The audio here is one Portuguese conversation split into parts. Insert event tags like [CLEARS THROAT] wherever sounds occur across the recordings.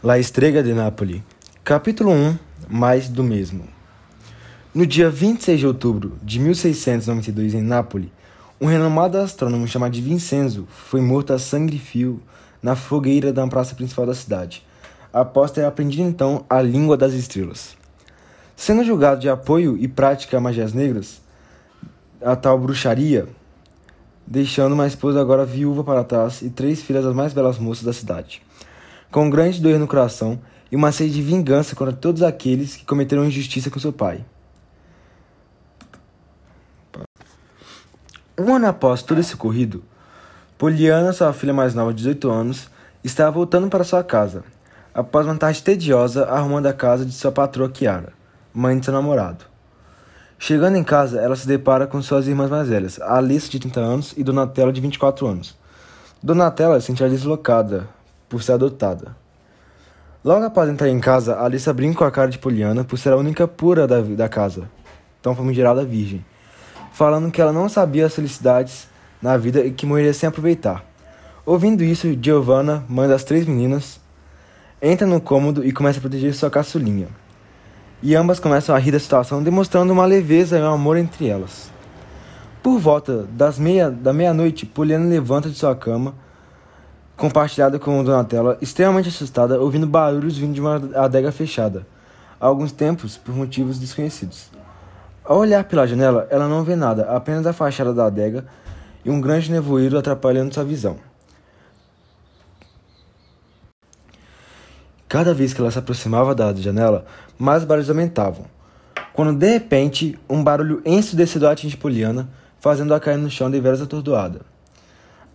La Estrega de Napoli. Capítulo 1 Mais do mesmo. No dia 26 de outubro de 1692, em Nápoles, um renomado astrônomo chamado Vincenzo foi morto a sangue fio na fogueira da praça principal da cidade, após ter aprendido então a língua das estrelas. Sendo julgado de apoio e prática a magias negras, a tal bruxaria, deixando uma esposa agora viúva para trás e três filhas das mais belas moças da cidade com grande dor no coração e uma sede de vingança contra todos aqueles que cometeram injustiça com seu pai. Um ano após todo esse ocorrido, Poliana, sua filha mais nova de 18 anos, estava voltando para sua casa, após uma tarde tediosa arrumando a casa de sua patroa Kiara, mãe de seu namorado. Chegando em casa, ela se depara com suas irmãs mais velhas, Alice, de 30 anos, e Donatella, de 24 anos. Donatella se sentia deslocada, por ser adotada. Logo após entrar em casa, Alissa brinca com a cara de Poliana por ser a única pura da, da casa, tão famigerada virgem, falando que ela não sabia as felicidades na vida e que morreria sem aproveitar. Ouvindo isso, Giovanna, mãe das três meninas, entra no cômodo e começa a proteger sua caçulinha. E ambas começam a rir da situação, demonstrando uma leveza e um amor entre elas. Por volta das meia, da meia-noite, Poliana levanta de sua cama compartilhada com Donatella, extremamente assustada, ouvindo barulhos vindo de uma adega fechada, há alguns tempos por motivos desconhecidos. Ao olhar pela janela, ela não vê nada, apenas a fachada da adega e um grande nevoeiro atrapalhando sua visão. Cada vez que ela se aproximava da janela, mais barulhos aumentavam. Quando de repente, um barulho ensurdecedor atinge Poliana, fazendo-a cair no chão deveras atordoada.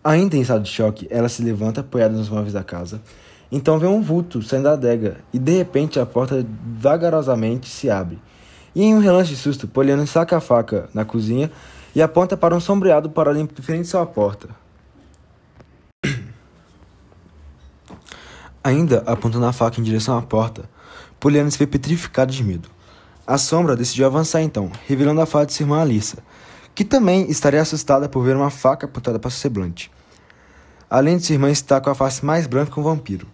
Ainda em estado de choque, ela se levanta apoiada nos móveis da casa. Então vê um vulto saindo da adega e de repente a porta vagarosamente se abre. E em um relance de susto, Poliana saca a faca na cozinha e aponta para um sombreado paralelo frente de sua porta. [CLEARS THROAT] Ainda apontando a faca em direção à porta, Poliana se vê petrificada de medo. A sombra decidiu avançar então, revelando a face de sua irmã Alissa, que também estaria assustada por ver uma faca apontada para seu semblante. Além de sua irmã estar com a face mais branca que um vampiro.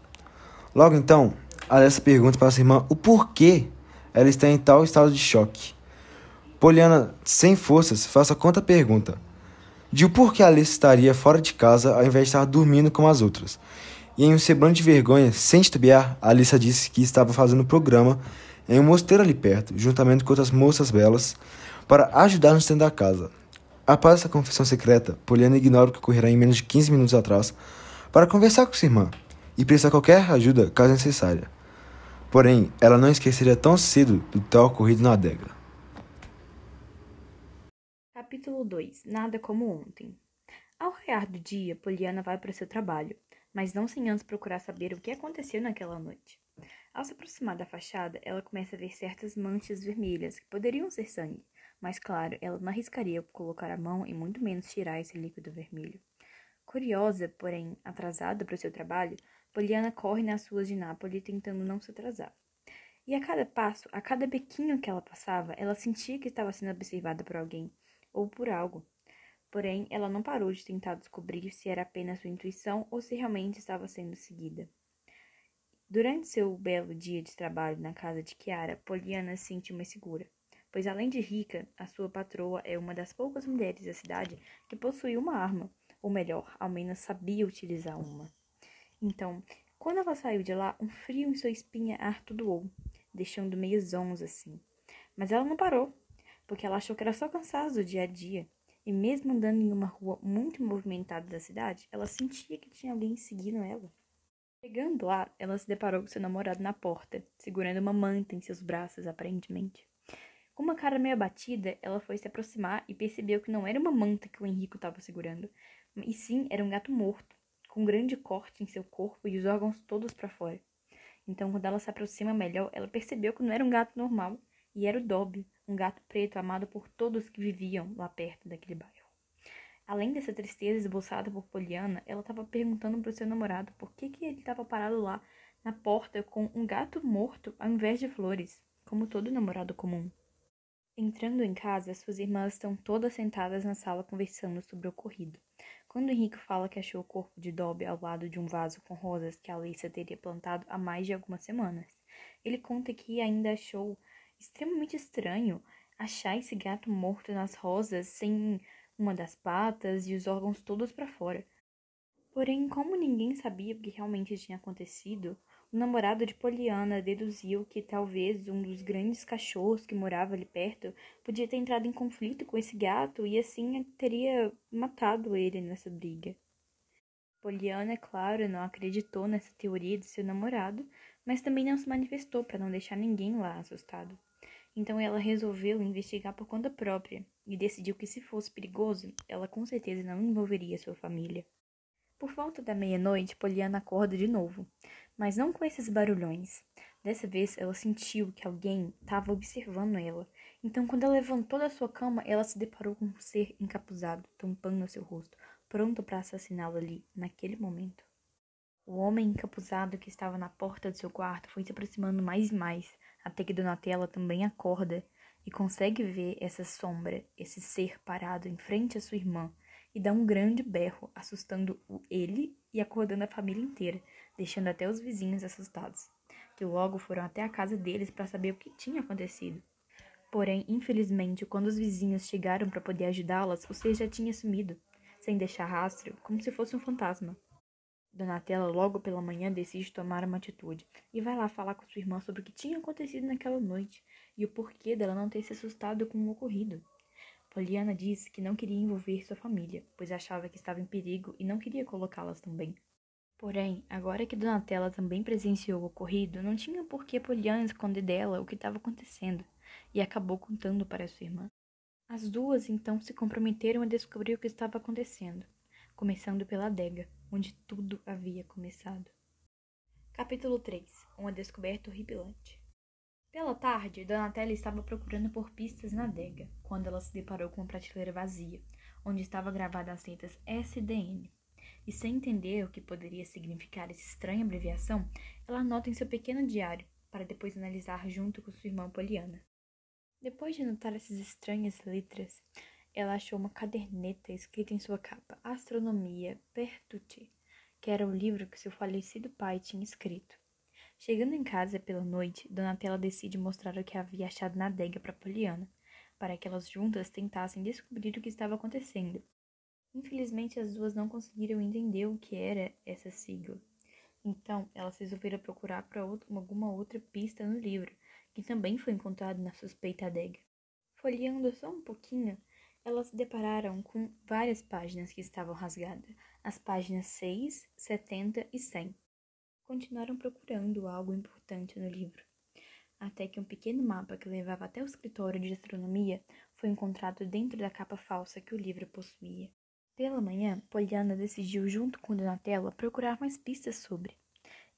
Logo então, Alessa pergunta para sua irmã o porquê ela está em tal estado de choque. Poliana, sem forças, faz a conta pergunta de o porquê Alice estaria fora de casa ao invés de estar dormindo como as outras. E em um semblante de vergonha, sem titubear, Alissa disse que estava fazendo programa em um mosteiro ali perto, juntamente com outras moças belas, para ajudar no centro da casa. Após essa confissão secreta, Poliana ignora o que ocorrerá em menos de 15 minutos atrás para conversar com sua irmã e prestar qualquer ajuda caso necessária. Porém, ela não esqueceria tão cedo do tal ocorrido na adega. Capítulo 2 Nada como ontem. Ao raiar do dia, Poliana vai para seu trabalho, mas não sem antes procurar saber o que aconteceu naquela noite. Ao se aproximar da fachada, ela começa a ver certas manchas vermelhas que poderiam ser sangue, mas claro, ela não arriscaria colocar a mão e muito menos tirar esse líquido vermelho. Curiosa, porém atrasada para o seu trabalho, Poliana corre nas ruas de Nápoles tentando não se atrasar. E a cada passo, a cada bequinho que ela passava, ela sentia que estava sendo observada por alguém ou por algo. Porém, ela não parou de tentar descobrir se era apenas sua intuição ou se realmente estava sendo seguida. Durante seu belo dia de trabalho na casa de Kiara, Poliana se sentiu mais segura pois além de rica, a sua patroa é uma das poucas mulheres da cidade que possuía uma arma, ou melhor, ao menos sabia utilizar uma. Então, quando ela saiu de lá, um frio em sua espinha a artudoou, deixando meio zonza assim. Mas ela não parou, porque ela achou que era só cansaço do dia a dia. E mesmo andando em uma rua muito movimentada da cidade, ela sentia que tinha alguém seguindo ela. Chegando lá, ela se deparou com seu namorado na porta, segurando uma manta em seus braços, aparentemente. Com uma cara meio abatida, ela foi se aproximar e percebeu que não era uma manta que o Henrico estava segurando, e sim era um gato morto, com um grande corte em seu corpo e os órgãos todos para fora. Então, quando ela se aproxima melhor, ela percebeu que não era um gato normal, e era o Dobby, um gato preto amado por todos que viviam lá perto daquele bairro. Além dessa tristeza esboçada por Poliana, ela estava perguntando para o seu namorado por que, que ele estava parado lá na porta com um gato morto ao invés de flores, como todo namorado comum. Entrando em casa, suas irmãs estão todas sentadas na sala conversando sobre o ocorrido, Quando Henrique fala que achou o corpo de Dobby ao lado de um vaso com rosas que a Alicia teria plantado há mais de algumas semanas, ele conta que ainda achou extremamente estranho achar esse gato morto nas rosas sem uma das patas e os órgãos todos para fora. Porém, como ninguém sabia o que realmente tinha acontecido, o namorado de Poliana deduziu que talvez um dos grandes cachorros que morava ali perto podia ter entrado em conflito com esse gato e assim teria matado ele nessa briga. Poliana, é claro, não acreditou nessa teoria de seu namorado, mas também não se manifestou para não deixar ninguém lá assustado. Então ela resolveu investigar por conta própria e decidiu que se fosse perigoso, ela com certeza não envolveria sua família. Por volta da meia-noite, Poliana acorda de novo, mas não com esses barulhões. Dessa vez, ela sentiu que alguém estava observando ela. Então, quando ela levantou da sua cama, ela se deparou com um ser encapuzado, tampando seu rosto, pronto para assassiná-la ali, naquele momento. O homem encapuzado que estava na porta do seu quarto foi se aproximando mais e mais, até que Donatella também acorda e consegue ver essa sombra, esse ser parado em frente à sua irmã, e dá um grande berro, assustando ele e acordando a família inteira, deixando até os vizinhos assustados, que logo foram até a casa deles para saber o que tinha acontecido. Porém, infelizmente, quando os vizinhos chegaram para poder ajudá-las, o ser já tinha sumido, sem deixar rastro, como se fosse um fantasma. Donatella, logo pela manhã, decide tomar uma atitude e vai lá falar com sua irmã sobre o que tinha acontecido naquela noite e o porquê dela não ter se assustado com o ocorrido. Poliana disse que não queria envolver sua família, pois achava que estava em perigo e não queria colocá-las também. Porém, agora que Donatella também presenciou o ocorrido, não tinha por que Poliana esconder dela o que estava acontecendo, e acabou contando para sua irmã. As duas então se comprometeram a descobrir o que estava acontecendo, começando pela adega, onde tudo havia começado. Capítulo 3 Uma descoberta horripilante pela tarde, Donatella estava procurando por pistas na adega, quando ela se deparou com uma prateleira vazia, onde estava gravada as letras SDN. E sem entender o que poderia significar essa estranha abreviação, ela anota em seu pequeno diário, para depois analisar junto com sua irmã Poliana. Depois de anotar essas estranhas letras, ela achou uma caderneta escrita em sua capa Astronomia Pertuti, que era o livro que seu falecido pai tinha escrito. Chegando em casa pela noite, Donatella decide mostrar o que havia achado na adega para Poliana, para que elas juntas tentassem descobrir o que estava acontecendo. Infelizmente, as duas não conseguiram entender o que era essa sigla. Então, elas resolveram procurar para alguma outra pista no livro, que também foi encontrado na suspeita adega. Folheando só um pouquinho, elas se depararam com várias páginas que estavam rasgadas, as páginas 6, 70 e 100 continuaram procurando algo importante no livro, até que um pequeno mapa que levava até o escritório de astronomia foi encontrado dentro da capa falsa que o livro possuía. Pela manhã, Poliana decidiu, junto com Donatella, procurar mais pistas sobre.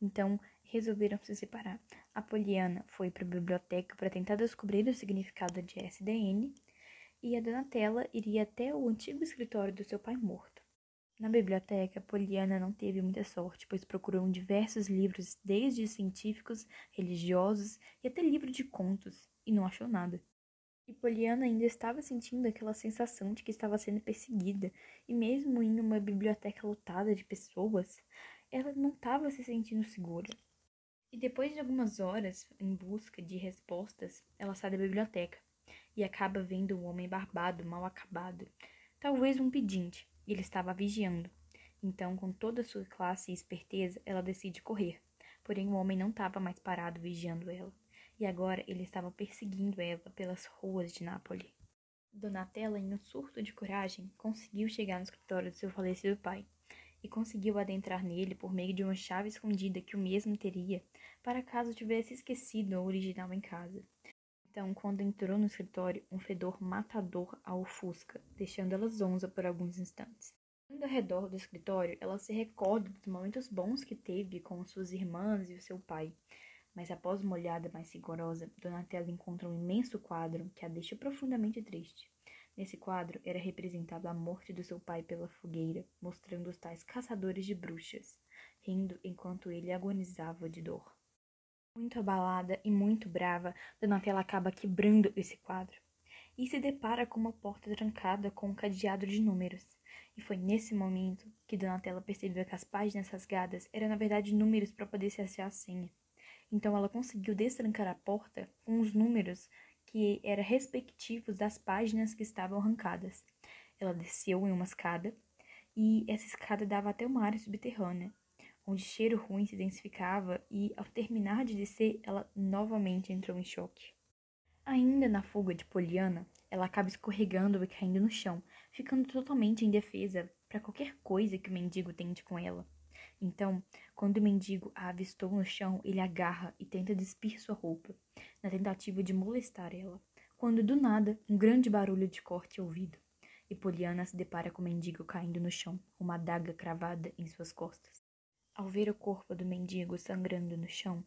Então, resolveram se separar. A Poliana foi para a biblioteca para tentar descobrir o significado de SDN, e a Donatella iria até o antigo escritório do seu pai morto. Na biblioteca, Poliana não teve muita sorte, pois procurou diversos livros, desde científicos, religiosos e até livro de contos, e não achou nada. E Poliana ainda estava sentindo aquela sensação de que estava sendo perseguida, e mesmo em uma biblioteca lotada de pessoas, ela não estava se sentindo segura. E depois de algumas horas em busca de respostas, ela sai da biblioteca e acaba vendo um homem barbado, mal acabado, talvez um pedinte ele estava vigiando. Então, com toda sua classe e esperteza, ela decide correr. Porém, o homem não estava mais parado vigiando ela. E agora ele estava perseguindo ela pelas ruas de Nápoles. Donatella, em um surto de coragem, conseguiu chegar no escritório do seu falecido pai e conseguiu adentrar nele por meio de uma chave escondida que o mesmo teria para caso tivesse esquecido o original em casa. Então, quando entrou no escritório, um fedor matador a ofusca, deixando ela zonza por alguns instantes. Indo ao redor do escritório, ela se recorda dos momentos bons que teve com suas irmãs e o seu pai. Mas após uma olhada mais rigorosa, Donatella encontra um imenso quadro que a deixa profundamente triste. Nesse quadro era representada a morte do seu pai pela fogueira, mostrando os tais caçadores de bruxas, rindo enquanto ele agonizava de dor. Muito abalada e muito brava, Donatella acaba quebrando esse quadro e se depara com uma porta trancada com um cadeado de números. E foi nesse momento que Donatella percebeu que as páginas rasgadas eram na verdade números para poder se achar a senha. Então ela conseguiu destrancar a porta com os números que eram respectivos das páginas que estavam arrancadas. Ela desceu em uma escada e essa escada dava até uma área subterrânea, onde cheiro ruim se densificava e, ao terminar de descer, ela novamente entrou em choque. Ainda na fuga de Poliana, ela acaba escorregando e caindo no chão, ficando totalmente indefesa para qualquer coisa que o mendigo tente com ela. Então, quando o mendigo a avistou no chão, ele agarra e tenta despir sua roupa, na tentativa de molestar ela, quando do nada um grande barulho de corte é ouvido, e Poliana se depara com o mendigo caindo no chão, uma adaga cravada em suas costas. Ao ver o corpo do mendigo sangrando no chão,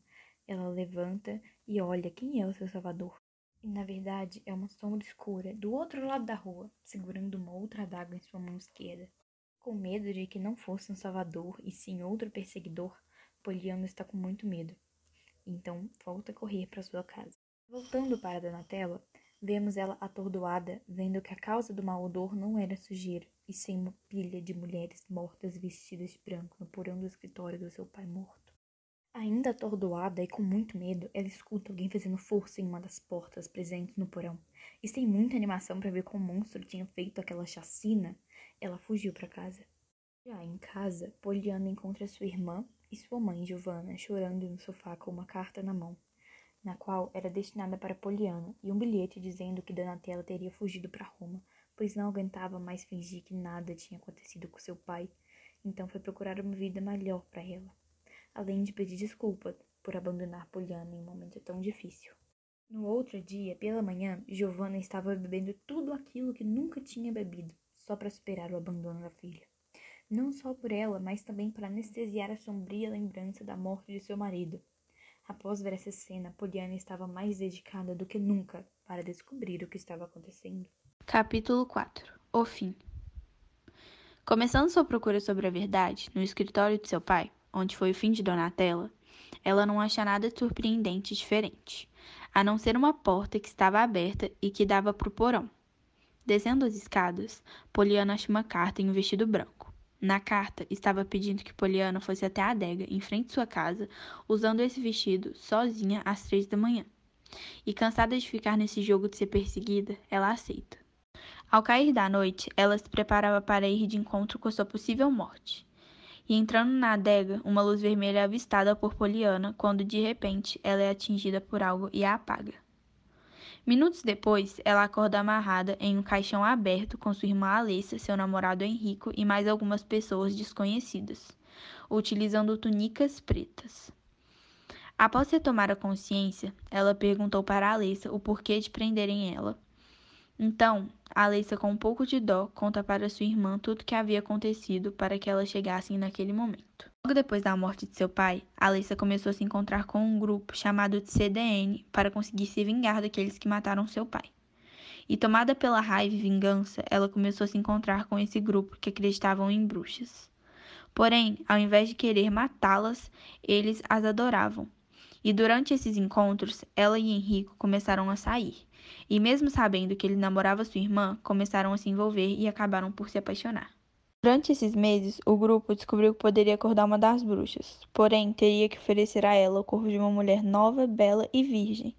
ela levanta e olha quem é o seu salvador. E na verdade é uma sombra escura do outro lado da rua, segurando uma outra adaga em sua mão esquerda. Com medo de que não fosse um salvador e sim outro perseguidor, Poliana está com muito medo. Então volta a correr para sua casa. Voltando para Donatella, vemos ela atordoada, vendo que a causa do mau odor não era sujeira, e sim uma pilha de mulheres mortas vestidas de branco no porão do escritório do seu pai morto. Ainda atordoada e com muito medo, ela escuta alguém fazendo força em uma das portas presentes no porão. E sem muita animação para ver como o monstro tinha feito aquela chacina, ela fugiu para casa. Já em casa, Poliana encontra sua irmã e sua mãe, Giovanna, chorando no sofá com uma carta na mão, na qual era destinada para Poliana, e um bilhete dizendo que Donatella teria fugido para Roma, pois não aguentava mais fingir que nada tinha acontecido com seu pai, então foi procurar uma vida melhor para ela além de pedir desculpa por abandonar Poliana em um momento tão difícil. No outro dia, pela manhã, Giovanna estava bebendo tudo aquilo que nunca tinha bebido, só para superar o abandono da filha. Não só por ela, mas também para anestesiar a sombria lembrança da morte de seu marido. Após ver essa cena, Poliana estava mais dedicada do que nunca para descobrir o que estava acontecendo. Capítulo 4 O fim Começando sua procura sobre a verdade no escritório de seu pai, onde foi o fim de Donatella, ela não acha nada surpreendente e diferente, a não ser uma porta que estava aberta e que dava para o porão. Descendo as escadas, Poliana acha uma carta em um vestido branco. Na carta, estava pedindo que Poliana fosse até a adega, em frente de sua casa, usando esse vestido, sozinha, às três da manhã. E cansada de ficar nesse jogo de ser perseguida, ela aceita. Ao cair da noite, ela se preparava para ir de encontro com sua possível morte e entrando na adega, uma luz vermelha é avistada por Poliana quando de repente ela é atingida por algo e a apaga. Minutos depois, ela acorda amarrada em um caixão aberto com sua irmã Alessa, seu namorado Henrico e mais algumas pessoas desconhecidas, utilizando túnicas pretas. Após retomar a consciência, ela perguntou para Alessa o porquê de prenderem ela então, Alessa, com um pouco de dó, conta para sua irmã tudo o que havia acontecido para que elas chegassem naquele momento. Logo depois da morte de seu pai, Alessa começou a se encontrar com um grupo chamado de CDN para conseguir se vingar daqueles que mataram seu pai. E tomada pela raiva e vingança, ela começou a se encontrar com esse grupo que acreditavam em bruxas. Porém, ao invés de querer matá-las, eles as adoravam. E durante esses encontros, ela e Henrico começaram a sair e mesmo sabendo que ele namorava sua irmã, começaram a se envolver e acabaram por se apaixonar. Durante esses meses, o grupo descobriu que poderia acordar uma das bruxas, porém teria que oferecer a ela o corpo de uma mulher nova, bela e virgem.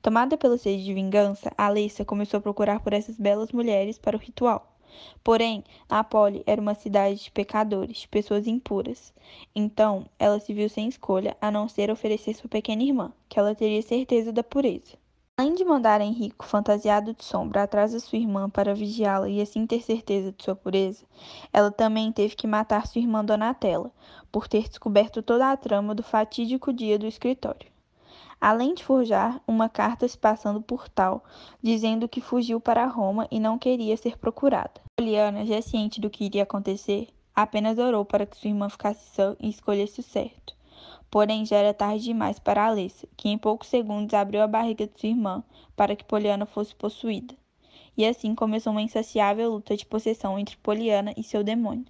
Tomada pela sede de vingança, Alessa começou a procurar por essas belas mulheres para o ritual. Porém, Napoli era uma cidade de pecadores, pessoas impuras. Então, ela se viu sem escolha a não ser oferecer sua pequena irmã, que ela teria certeza da pureza. Além de mandar Henrico, fantasiado de sombra, atrás de sua irmã para vigiá-la e assim ter certeza de sua pureza, ela também teve que matar sua irmã Donatella, por ter descoberto toda a trama do fatídico dia do escritório. Além de forjar uma carta se passando por tal, dizendo que fugiu para Roma e não queria ser procurada. Poliana, já ciente do que iria acontecer, apenas orou para que sua irmã ficasse sã e escolhesse o certo. Porém, já era tarde demais para Alessa, que em poucos segundos abriu a barriga de sua irmã para que Poliana fosse possuída. E assim começou uma insaciável luta de possessão entre Poliana e seu demônio.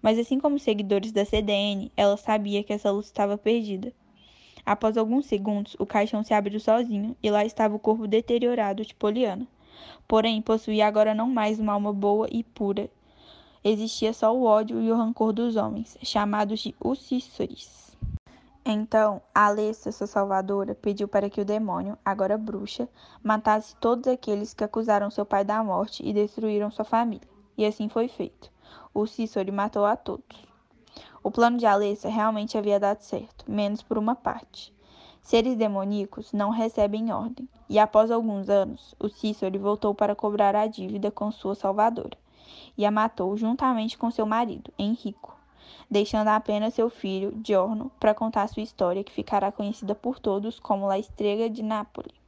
Mas assim como os seguidores da CDN, ela sabia que essa luta estava perdida. Após alguns segundos, o caixão se abriu sozinho e lá estava o corpo deteriorado de Poliana. Porém, possuía agora não mais uma alma boa e pura, existia só o ódio e o rancor dos homens, chamados de Ussissoris. Então, Alessa, sua salvadora, pediu para que o demônio, agora bruxa, matasse todos aqueles que acusaram seu pai da morte e destruíram sua família. E assim foi feito. O Cícero matou a todos. O plano de Alessa realmente havia dado certo, menos por uma parte. Seres demoníacos não recebem ordem, e após alguns anos, o Cícero voltou para cobrar a dívida com sua salvadora, e a matou juntamente com seu marido, Henrico, deixando apenas seu filho, Giorno, para contar sua história que ficará conhecida por todos como La Estrela de Nápoles.